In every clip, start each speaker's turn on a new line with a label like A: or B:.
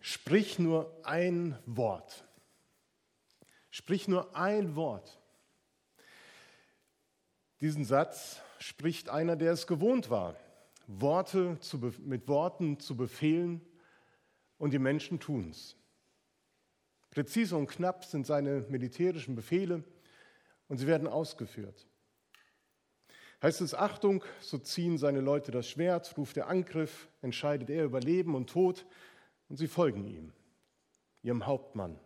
A: Sprich nur ein Wort. Sprich nur ein Wort. Diesen Satz spricht einer, der es gewohnt war, Worte zu, mit Worten zu befehlen und die Menschen tun es. Präzise und knapp sind seine militärischen Befehle und sie werden ausgeführt. Heißt es Achtung, so ziehen seine Leute das Schwert, ruft der Angriff, entscheidet er über Leben und Tod und sie folgen ihm, ihrem Hauptmann,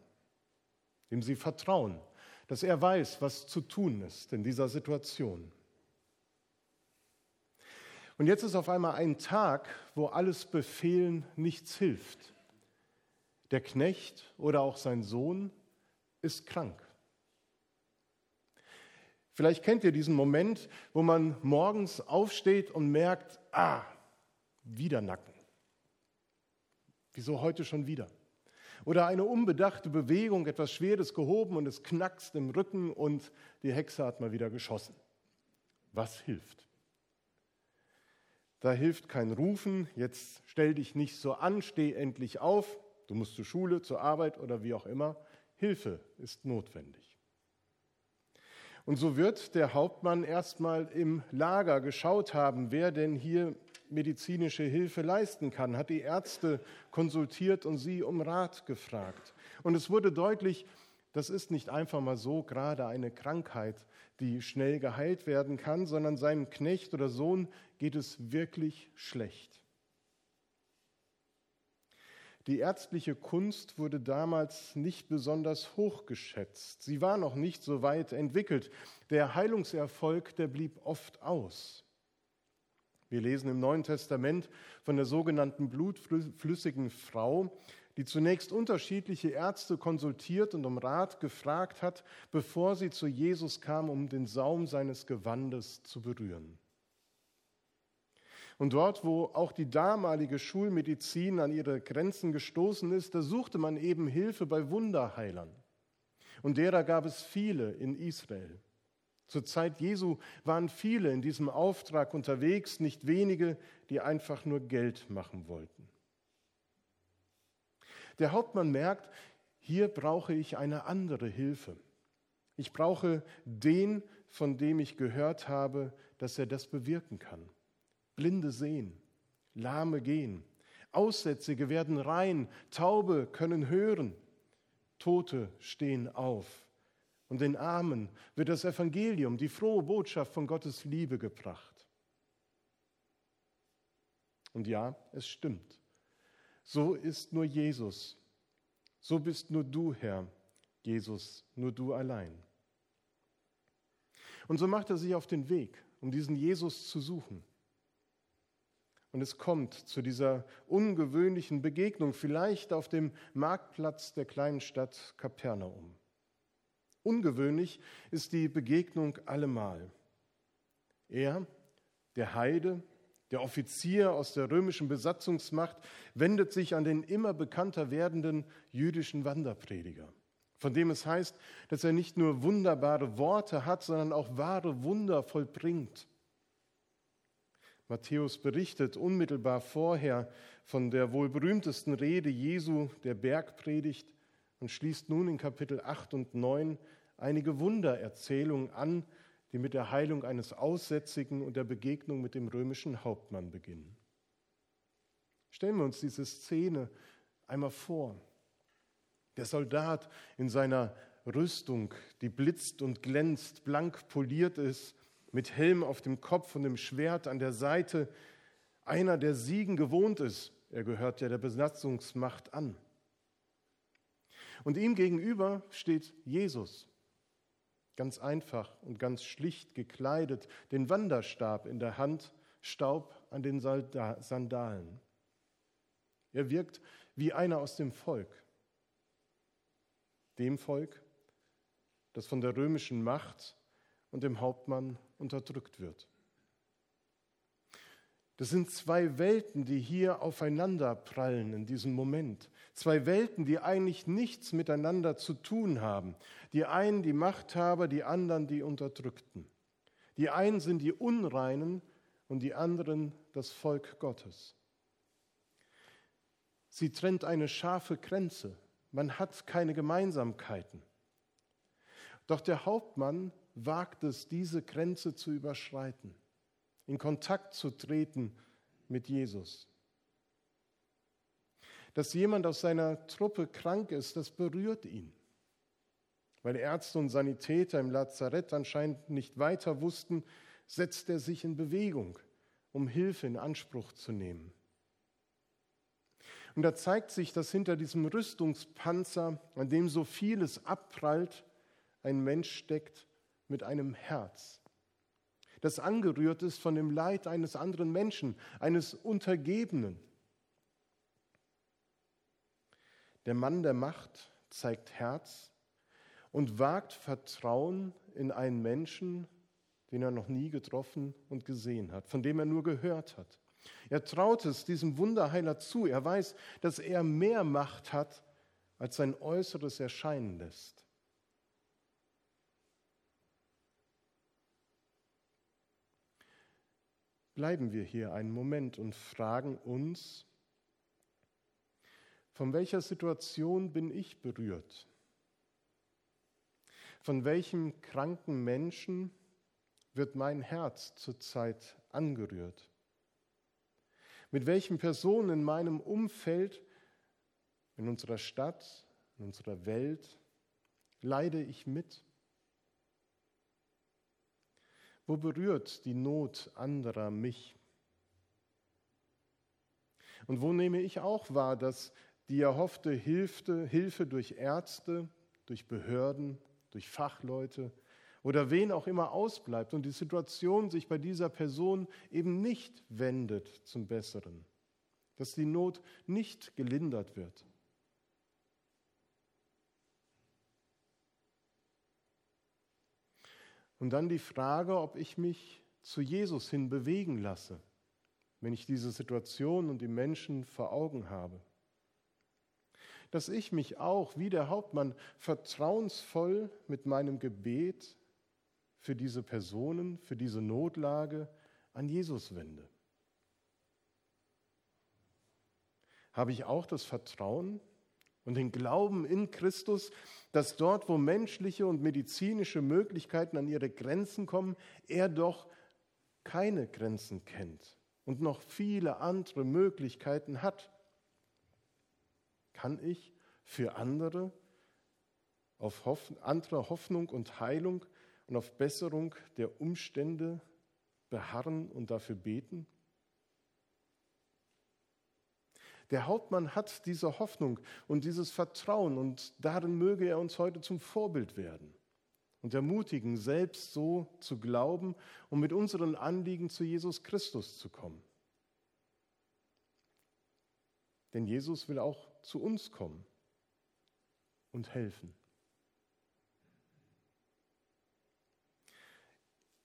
A: dem sie vertrauen, dass er weiß, was zu tun ist in dieser Situation. Und jetzt ist auf einmal ein Tag, wo alles Befehlen nichts hilft. Der Knecht oder auch sein Sohn ist krank. Vielleicht kennt ihr diesen Moment, wo man morgens aufsteht und merkt, ah, wieder Nacken. Wieso heute schon wieder? Oder eine unbedachte Bewegung, etwas Schweres gehoben und es knackst im Rücken und die Hexe hat mal wieder geschossen. Was hilft? Da hilft kein Rufen, jetzt stell dich nicht so an, steh endlich auf, du musst zur Schule, zur Arbeit oder wie auch immer. Hilfe ist notwendig. Und so wird der Hauptmann erstmal im Lager geschaut haben, wer denn hier medizinische Hilfe leisten kann, hat die Ärzte konsultiert und sie um Rat gefragt. Und es wurde deutlich, das ist nicht einfach mal so gerade eine Krankheit, die schnell geheilt werden kann, sondern seinem Knecht oder Sohn geht es wirklich schlecht. Die ärztliche Kunst wurde damals nicht besonders hoch geschätzt. Sie war noch nicht so weit entwickelt. Der Heilungserfolg, der blieb oft aus. Wir lesen im Neuen Testament von der sogenannten blutflüssigen Frau, die zunächst unterschiedliche Ärzte konsultiert und um Rat gefragt hat, bevor sie zu Jesus kam, um den Saum seines Gewandes zu berühren. Und dort, wo auch die damalige Schulmedizin an ihre Grenzen gestoßen ist, da suchte man eben Hilfe bei Wunderheilern. Und derer gab es viele in Israel. Zur Zeit Jesu waren viele in diesem Auftrag unterwegs, nicht wenige, die einfach nur Geld machen wollten. Der Hauptmann merkt, hier brauche ich eine andere Hilfe. Ich brauche den, von dem ich gehört habe, dass er das bewirken kann. Blinde sehen, Lahme gehen, Aussätzige werden rein, Taube können hören, Tote stehen auf. Und den Armen wird das Evangelium, die frohe Botschaft von Gottes Liebe gebracht. Und ja, es stimmt. So ist nur Jesus. So bist nur du, Herr, Jesus, nur du allein. Und so macht er sich auf den Weg, um diesen Jesus zu suchen. Und es kommt zu dieser ungewöhnlichen Begegnung, vielleicht auf dem Marktplatz der kleinen Stadt Kapernaum. Ungewöhnlich ist die Begegnung allemal. Er, der Heide, der Offizier aus der römischen Besatzungsmacht, wendet sich an den immer bekannter werdenden jüdischen Wanderprediger, von dem es heißt, dass er nicht nur wunderbare Worte hat, sondern auch wahre Wunder vollbringt. Matthäus berichtet unmittelbar vorher von der wohl berühmtesten Rede Jesu, der Bergpredigt, und schließt nun in Kapitel 8 und 9 einige Wundererzählungen an, die mit der Heilung eines Aussätzigen und der Begegnung mit dem römischen Hauptmann beginnen. Stellen wir uns diese Szene einmal vor. Der Soldat in seiner Rüstung, die blitzt und glänzt, blank poliert ist, mit Helm auf dem Kopf und dem Schwert an der Seite, einer, der Siegen gewohnt ist. Er gehört ja der Besatzungsmacht an. Und ihm gegenüber steht Jesus, ganz einfach und ganz schlicht gekleidet, den Wanderstab in der Hand, Staub an den Sandalen. Er wirkt wie einer aus dem Volk, dem Volk, das von der römischen Macht und dem Hauptmann unterdrückt wird. Das sind zwei Welten, die hier aufeinander prallen in diesem Moment. Zwei Welten, die eigentlich nichts miteinander zu tun haben. Die einen die Machthaber, die anderen die Unterdrückten. Die einen sind die Unreinen und die anderen das Volk Gottes. Sie trennt eine scharfe Grenze. Man hat keine Gemeinsamkeiten. Doch der Hauptmann wagt es, diese Grenze zu überschreiten, in Kontakt zu treten mit Jesus. Dass jemand aus seiner Truppe krank ist, das berührt ihn. Weil Ärzte und Sanitäter im Lazarett anscheinend nicht weiter wussten, setzt er sich in Bewegung, um Hilfe in Anspruch zu nehmen. Und da zeigt sich, dass hinter diesem Rüstungspanzer, an dem so vieles abprallt, ein Mensch steckt mit einem Herz, das angerührt ist von dem Leid eines anderen Menschen, eines Untergebenen. Der Mann der Macht zeigt Herz und wagt Vertrauen in einen Menschen, den er noch nie getroffen und gesehen hat, von dem er nur gehört hat. Er traut es diesem Wunderheiler zu. Er weiß, dass er mehr Macht hat, als sein Äußeres erscheinen lässt. Bleiben wir hier einen Moment und fragen uns, von welcher Situation bin ich berührt? Von welchem kranken Menschen wird mein Herz zurzeit angerührt? Mit welchen Personen in meinem Umfeld, in unserer Stadt, in unserer Welt leide ich mit? Wo berührt die Not anderer mich? Und wo nehme ich auch wahr, dass die erhoffte Hilfe, Hilfe durch Ärzte, durch Behörden, durch Fachleute oder wen auch immer ausbleibt und die Situation sich bei dieser Person eben nicht wendet zum Besseren, dass die Not nicht gelindert wird. Und dann die Frage, ob ich mich zu Jesus hin bewegen lasse, wenn ich diese Situation und die Menschen vor Augen habe. Dass ich mich auch, wie der Hauptmann, vertrauensvoll mit meinem Gebet für diese Personen, für diese Notlage an Jesus wende? Habe ich auch das Vertrauen und den Glauben in Christus, dass dort, wo menschliche und medizinische Möglichkeiten an ihre Grenzen kommen, er doch keine Grenzen kennt und noch viele andere Möglichkeiten hat? Kann ich für andere auf andere Hoffnung und Heilung und auf Besserung der Umstände beharren und dafür beten? Der Hauptmann hat diese Hoffnung und dieses Vertrauen und darin möge er uns heute zum Vorbild werden und ermutigen, selbst so zu glauben und mit unseren Anliegen zu Jesus Christus zu kommen. Denn Jesus will auch zu uns kommen und helfen.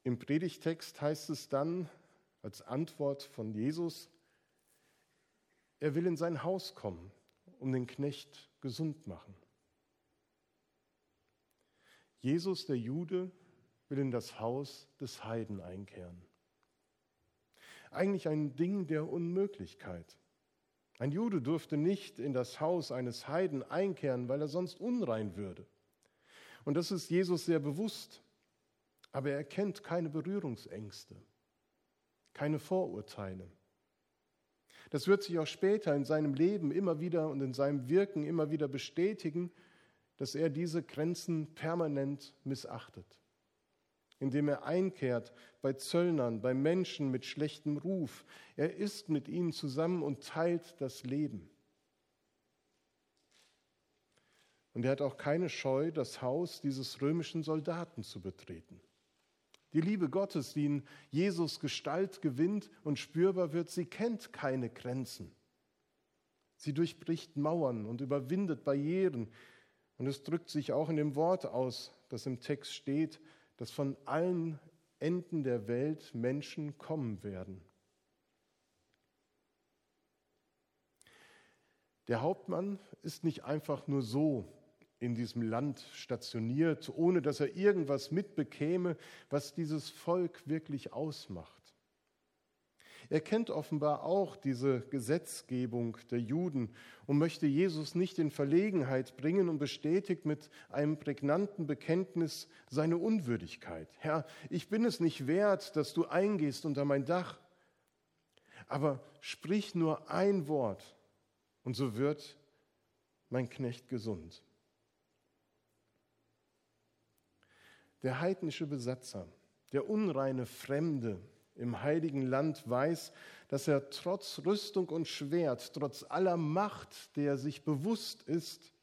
A: Im Predigtext heißt es dann als Antwort von Jesus, er will in sein Haus kommen, um den Knecht gesund machen. Jesus, der Jude, will in das Haus des Heiden einkehren. Eigentlich ein Ding der Unmöglichkeit. Ein Jude durfte nicht in das Haus eines Heiden einkehren, weil er sonst unrein würde. Und das ist Jesus sehr bewusst aber er kennt keine Berührungsängste, keine Vorurteile. Das wird sich auch später in seinem Leben immer wieder und in seinem Wirken immer wieder bestätigen, dass er diese Grenzen permanent missachtet, indem er einkehrt bei Zöllnern, bei Menschen mit schlechtem Ruf. Er ist mit ihnen zusammen und teilt das Leben. Und er hat auch keine Scheu, das Haus dieses römischen Soldaten zu betreten. Die Liebe Gottes, die in Jesus Gestalt gewinnt und spürbar wird, sie kennt keine Grenzen. Sie durchbricht Mauern und überwindet Barrieren. Und es drückt sich auch in dem Wort aus, das im Text steht, dass von allen Enden der Welt Menschen kommen werden. Der Hauptmann ist nicht einfach nur so in diesem Land stationiert, ohne dass er irgendwas mitbekäme, was dieses Volk wirklich ausmacht. Er kennt offenbar auch diese Gesetzgebung der Juden und möchte Jesus nicht in Verlegenheit bringen und bestätigt mit einem prägnanten Bekenntnis seine Unwürdigkeit. Herr, ich bin es nicht wert, dass du eingehst unter mein Dach, aber sprich nur ein Wort und so wird mein Knecht gesund. Der heidnische Besatzer, der unreine Fremde, im heiligen Land weiß, dass er trotz Rüstung und Schwert, trotz aller Macht, der sich bewusst ist,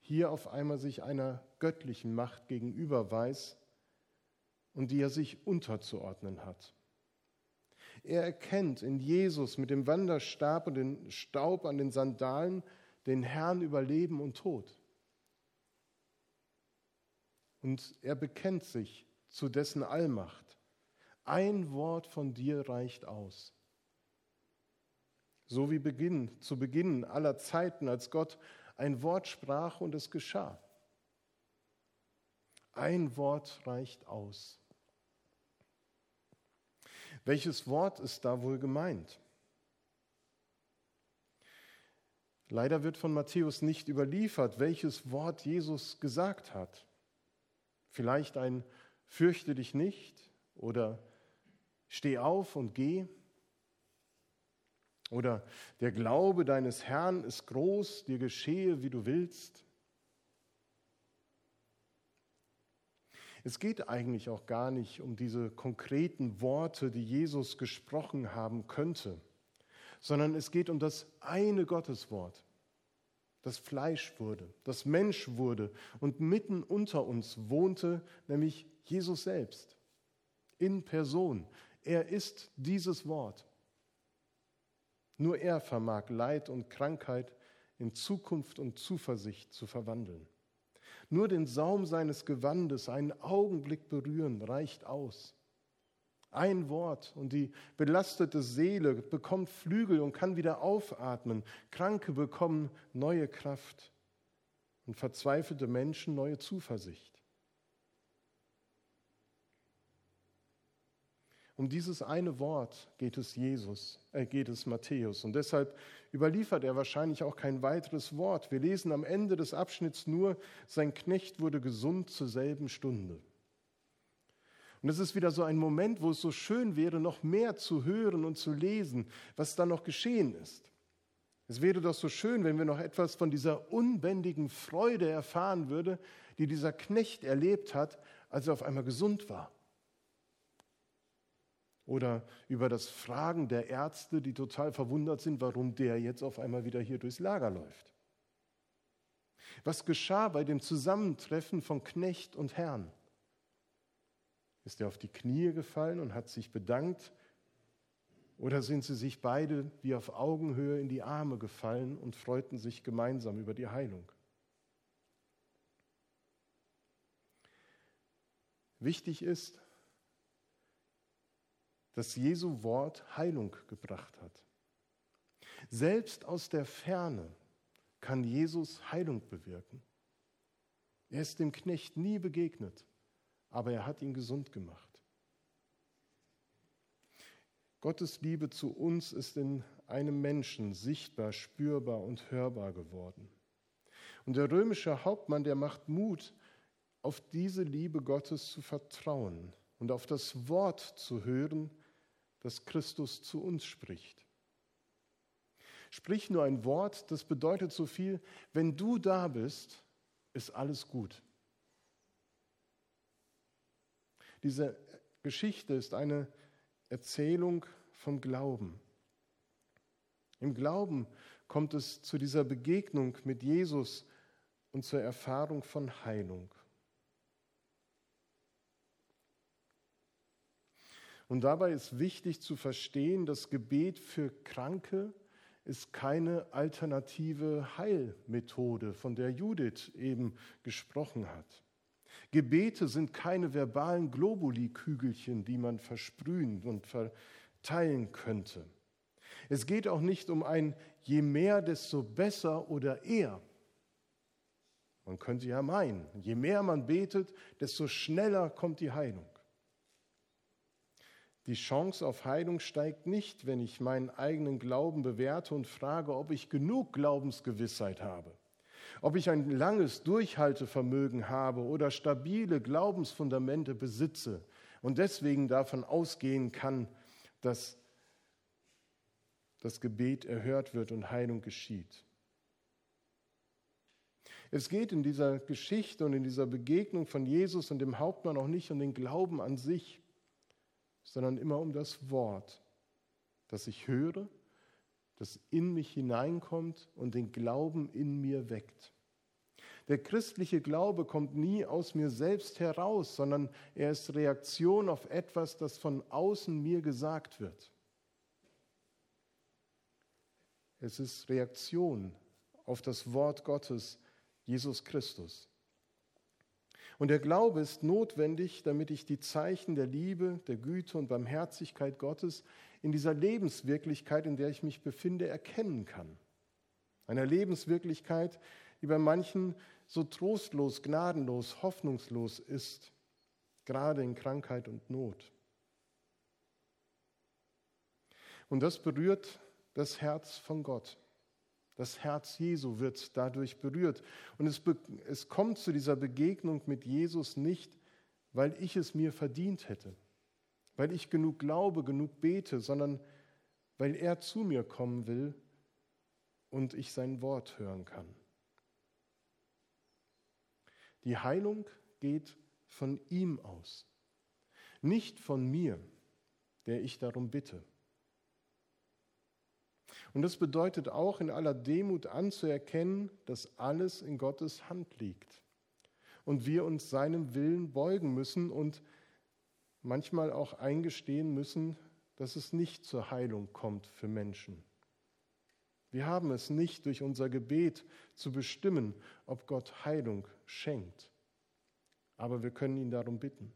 A: hier auf einmal sich einer göttlichen Macht gegenüber weiß und die er sich unterzuordnen hat. Er erkennt in Jesus mit dem Wanderstab und dem Staub an den Sandalen den Herrn über Leben und Tod. Und er bekennt sich zu dessen Allmacht. Ein Wort von dir reicht aus. So wie Beginn, zu Beginn aller Zeiten, als Gott ein Wort sprach und es geschah. Ein Wort reicht aus. Welches Wort ist da wohl gemeint? Leider wird von Matthäus nicht überliefert, welches Wort Jesus gesagt hat. Vielleicht ein Fürchte dich nicht oder Steh auf und geh. Oder der Glaube deines Herrn ist groß, dir geschehe, wie du willst. Es geht eigentlich auch gar nicht um diese konkreten Worte, die Jesus gesprochen haben könnte, sondern es geht um das eine Gotteswort, das Fleisch wurde, das Mensch wurde und mitten unter uns wohnte, nämlich Jesus selbst, in Person, er ist dieses Wort. Nur er vermag Leid und Krankheit in Zukunft und Zuversicht zu verwandeln. Nur den Saum seines Gewandes einen Augenblick berühren reicht aus. Ein Wort und die belastete Seele bekommt Flügel und kann wieder aufatmen. Kranke bekommen neue Kraft und verzweifelte Menschen neue Zuversicht. Um dieses eine Wort geht es Jesus, äh, geht es Matthäus. Und deshalb überliefert er wahrscheinlich auch kein weiteres Wort. Wir lesen am Ende des Abschnitts nur, sein Knecht wurde gesund zur selben Stunde. Und es ist wieder so ein Moment, wo es so schön wäre, noch mehr zu hören und zu lesen, was da noch geschehen ist. Es wäre doch so schön, wenn wir noch etwas von dieser unbändigen Freude erfahren würden, die dieser Knecht erlebt hat, als er auf einmal gesund war. Oder über das Fragen der Ärzte, die total verwundert sind, warum der jetzt auf einmal wieder hier durchs Lager läuft. Was geschah bei dem Zusammentreffen von Knecht und Herrn? Ist er auf die Knie gefallen und hat sich bedankt? Oder sind sie sich beide wie auf Augenhöhe in die Arme gefallen und freuten sich gemeinsam über die Heilung? Wichtig ist, dass Jesu Wort Heilung gebracht hat. Selbst aus der Ferne kann Jesus Heilung bewirken. Er ist dem Knecht nie begegnet, aber er hat ihn gesund gemacht. Gottes Liebe zu uns ist in einem Menschen sichtbar, spürbar und hörbar geworden. Und der römische Hauptmann, der macht Mut, auf diese Liebe Gottes zu vertrauen und auf das Wort zu hören, dass Christus zu uns spricht. Sprich nur ein Wort, das bedeutet so viel, wenn du da bist, ist alles gut. Diese Geschichte ist eine Erzählung vom Glauben. Im Glauben kommt es zu dieser Begegnung mit Jesus und zur Erfahrung von Heilung. Und dabei ist wichtig zu verstehen, das Gebet für Kranke ist keine alternative Heilmethode, von der Judith eben gesprochen hat. Gebete sind keine verbalen Globuli-Kügelchen, die man versprühen und verteilen könnte. Es geht auch nicht um ein je mehr, desto besser oder eher. Man könnte ja meinen, je mehr man betet, desto schneller kommt die Heilung. Die Chance auf Heilung steigt nicht, wenn ich meinen eigenen Glauben bewerte und frage, ob ich genug Glaubensgewissheit habe, ob ich ein langes Durchhaltevermögen habe oder stabile Glaubensfundamente besitze und deswegen davon ausgehen kann, dass das Gebet erhört wird und Heilung geschieht. Es geht in dieser Geschichte und in dieser Begegnung von Jesus und dem Hauptmann auch nicht um den Glauben an sich, sondern immer um das Wort, das ich höre, das in mich hineinkommt und den Glauben in mir weckt. Der christliche Glaube kommt nie aus mir selbst heraus, sondern er ist Reaktion auf etwas, das von außen mir gesagt wird. Es ist Reaktion auf das Wort Gottes, Jesus Christus. Und der Glaube ist notwendig, damit ich die Zeichen der Liebe, der Güte und Barmherzigkeit Gottes in dieser Lebenswirklichkeit, in der ich mich befinde, erkennen kann. Einer Lebenswirklichkeit, die bei manchen so trostlos, gnadenlos, hoffnungslos ist, gerade in Krankheit und Not. Und das berührt das Herz von Gott. Das Herz Jesu wird dadurch berührt. Und es, es kommt zu dieser Begegnung mit Jesus nicht, weil ich es mir verdient hätte, weil ich genug glaube, genug bete, sondern weil er zu mir kommen will und ich sein Wort hören kann. Die Heilung geht von ihm aus, nicht von mir, der ich darum bitte. Und das bedeutet auch in aller Demut anzuerkennen, dass alles in Gottes Hand liegt und wir uns seinem Willen beugen müssen und manchmal auch eingestehen müssen, dass es nicht zur Heilung kommt für Menschen. Wir haben es nicht durch unser Gebet zu bestimmen, ob Gott Heilung schenkt, aber wir können ihn darum bitten.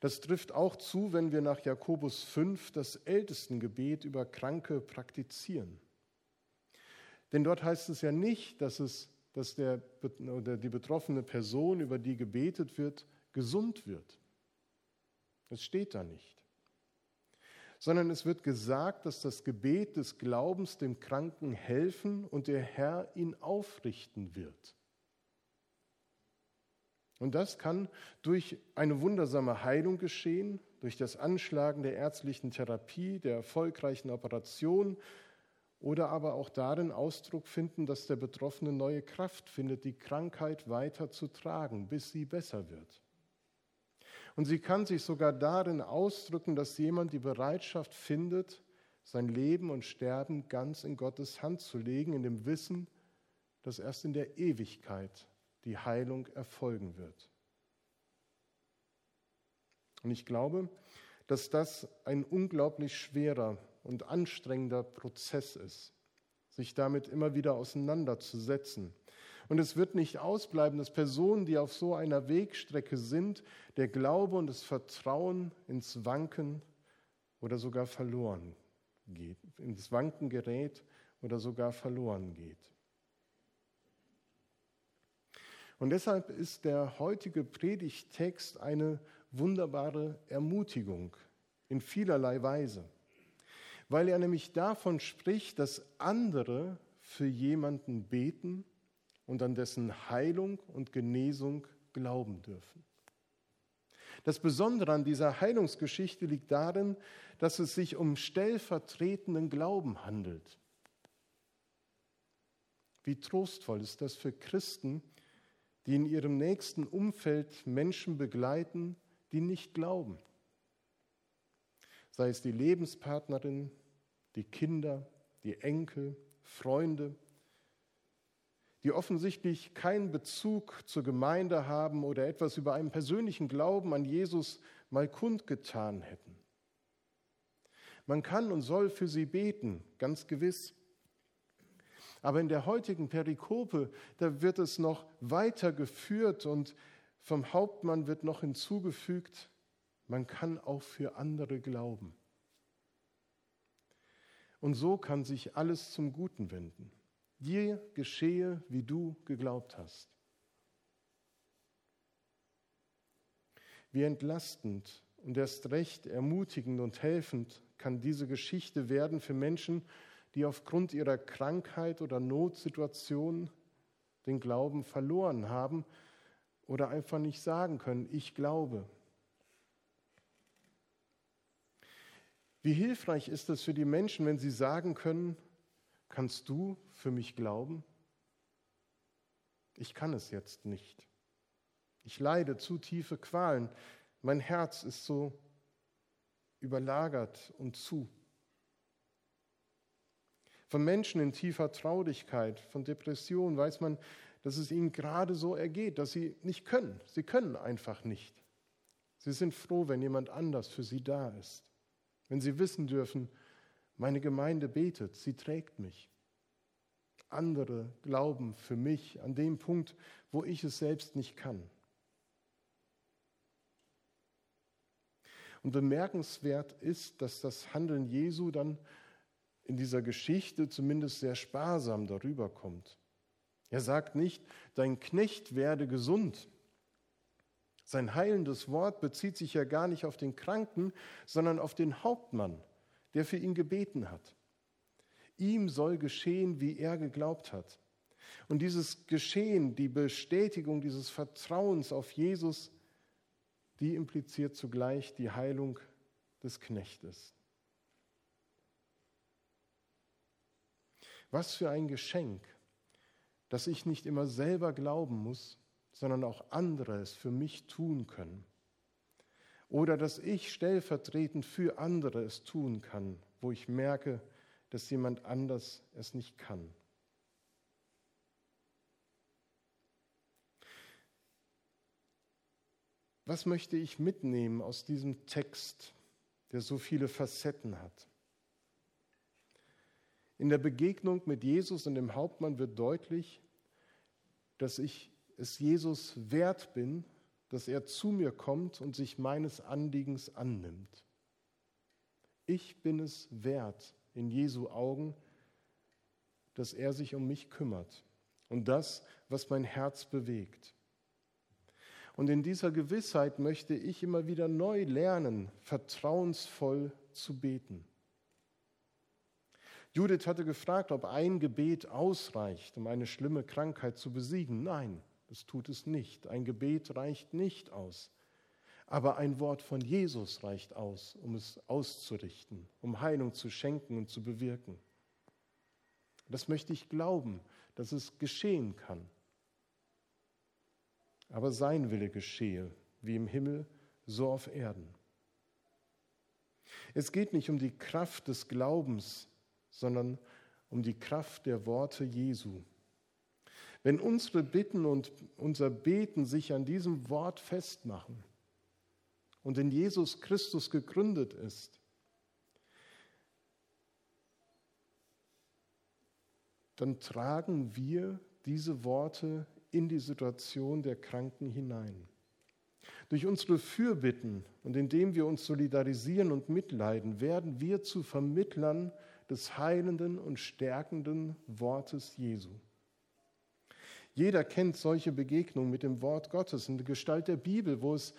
A: Das trifft auch zu, wenn wir nach Jakobus 5 das Ältestengebet über Kranke praktizieren. Denn dort heißt es ja nicht, dass, es, dass der, die betroffene Person, über die gebetet wird, gesund wird. Das steht da nicht. Sondern es wird gesagt, dass das Gebet des Glaubens dem Kranken helfen und der Herr ihn aufrichten wird. Und das kann durch eine wundersame Heilung geschehen, durch das Anschlagen der ärztlichen Therapie, der erfolgreichen Operation oder aber auch darin Ausdruck finden, dass der Betroffene neue Kraft findet, die Krankheit weiter zu tragen, bis sie besser wird. Und sie kann sich sogar darin ausdrücken, dass jemand die Bereitschaft findet, sein Leben und Sterben ganz in Gottes Hand zu legen, in dem Wissen, dass erst in der Ewigkeit die Heilung erfolgen wird. Und ich glaube, dass das ein unglaublich schwerer und anstrengender Prozess ist, sich damit immer wieder auseinanderzusetzen. Und es wird nicht ausbleiben, dass Personen, die auf so einer Wegstrecke sind, der Glaube und das Vertrauen ins Wanken oder sogar verloren geht, ins Wanken gerät oder sogar verloren geht. Und deshalb ist der heutige Predigttext eine wunderbare Ermutigung in vielerlei Weise, weil er nämlich davon spricht, dass andere für jemanden beten und an dessen Heilung und Genesung glauben dürfen. Das Besondere an dieser Heilungsgeschichte liegt darin, dass es sich um stellvertretenden Glauben handelt. Wie trostvoll ist das für Christen, die in ihrem nächsten Umfeld Menschen begleiten, die nicht glauben. Sei es die Lebenspartnerin, die Kinder, die Enkel, Freunde, die offensichtlich keinen Bezug zur Gemeinde haben oder etwas über einen persönlichen Glauben an Jesus mal kundgetan hätten. Man kann und soll für sie beten, ganz gewiss. Aber in der heutigen Perikope, da wird es noch weitergeführt und vom Hauptmann wird noch hinzugefügt, man kann auch für andere glauben. Und so kann sich alles zum Guten wenden. Dir geschehe, wie du geglaubt hast. Wie entlastend und erst recht ermutigend und helfend kann diese Geschichte werden für Menschen, die aufgrund ihrer Krankheit oder Notsituation den Glauben verloren haben oder einfach nicht sagen können, ich glaube. Wie hilfreich ist es für die Menschen, wenn sie sagen können, kannst du für mich glauben? Ich kann es jetzt nicht. Ich leide zu tiefe Qualen. Mein Herz ist so überlagert und zu. Von Menschen in tiefer Traurigkeit, von Depression weiß man, dass es ihnen gerade so ergeht, dass sie nicht können. Sie können einfach nicht. Sie sind froh, wenn jemand anders für sie da ist. Wenn sie wissen dürfen, meine Gemeinde betet, sie trägt mich. Andere glauben für mich an dem Punkt, wo ich es selbst nicht kann. Und bemerkenswert ist, dass das Handeln Jesu dann in dieser Geschichte zumindest sehr sparsam darüber kommt. Er sagt nicht, dein Knecht werde gesund. Sein heilendes Wort bezieht sich ja gar nicht auf den Kranken, sondern auf den Hauptmann, der für ihn gebeten hat. Ihm soll geschehen, wie er geglaubt hat. Und dieses Geschehen, die Bestätigung dieses Vertrauens auf Jesus, die impliziert zugleich die Heilung des Knechtes. Was für ein Geschenk, dass ich nicht immer selber glauben muss, sondern auch andere es für mich tun können. Oder dass ich stellvertretend für andere es tun kann, wo ich merke, dass jemand anders es nicht kann. Was möchte ich mitnehmen aus diesem Text, der so viele Facetten hat? In der Begegnung mit Jesus und dem Hauptmann wird deutlich, dass ich es Jesus wert bin, dass er zu mir kommt und sich meines Anliegens annimmt. Ich bin es wert in Jesu Augen, dass er sich um mich kümmert und das, was mein Herz bewegt. Und in dieser Gewissheit möchte ich immer wieder neu lernen, vertrauensvoll zu beten. Judith hatte gefragt, ob ein Gebet ausreicht, um eine schlimme Krankheit zu besiegen. Nein, das tut es nicht. Ein Gebet reicht nicht aus. Aber ein Wort von Jesus reicht aus, um es auszurichten, um Heilung zu schenken und zu bewirken. Das möchte ich glauben, dass es geschehen kann aber sein Wille geschehe, wie im Himmel, so auf Erden. Es geht nicht um die Kraft des Glaubens, sondern um die Kraft der Worte Jesu. Wenn unsere Bitten und unser Beten sich an diesem Wort festmachen und in Jesus Christus gegründet ist, dann tragen wir diese Worte in die Situation der Kranken hinein. Durch unsere Fürbitten und indem wir uns solidarisieren und mitleiden, werden wir zu Vermittlern des heilenden und stärkenden Wortes Jesu. Jeder kennt solche Begegnungen mit dem Wort Gottes in der Gestalt der Bibel, wo es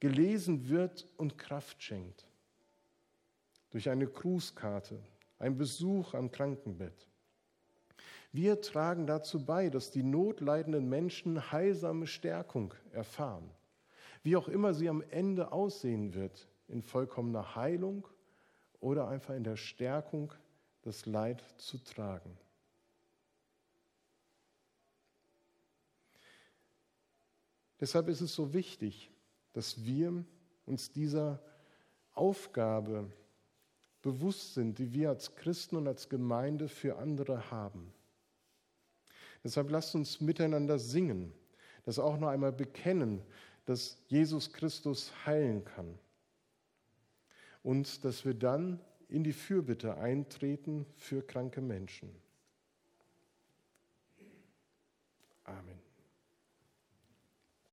A: gelesen wird und Kraft schenkt. Durch eine Grußkarte, ein Besuch am Krankenbett. Wir tragen dazu bei, dass die notleidenden Menschen heilsame Stärkung erfahren. Wie auch immer sie am Ende aussehen wird, in vollkommener Heilung oder einfach in der Stärkung, das Leid zu tragen. Deshalb ist es so wichtig, dass wir uns dieser Aufgabe bewusst sind, die wir als Christen und als Gemeinde für andere haben. Deshalb lasst uns miteinander singen, das auch noch einmal bekennen, dass Jesus Christus heilen kann und dass wir dann in die Fürbitte eintreten für kranke Menschen. Amen.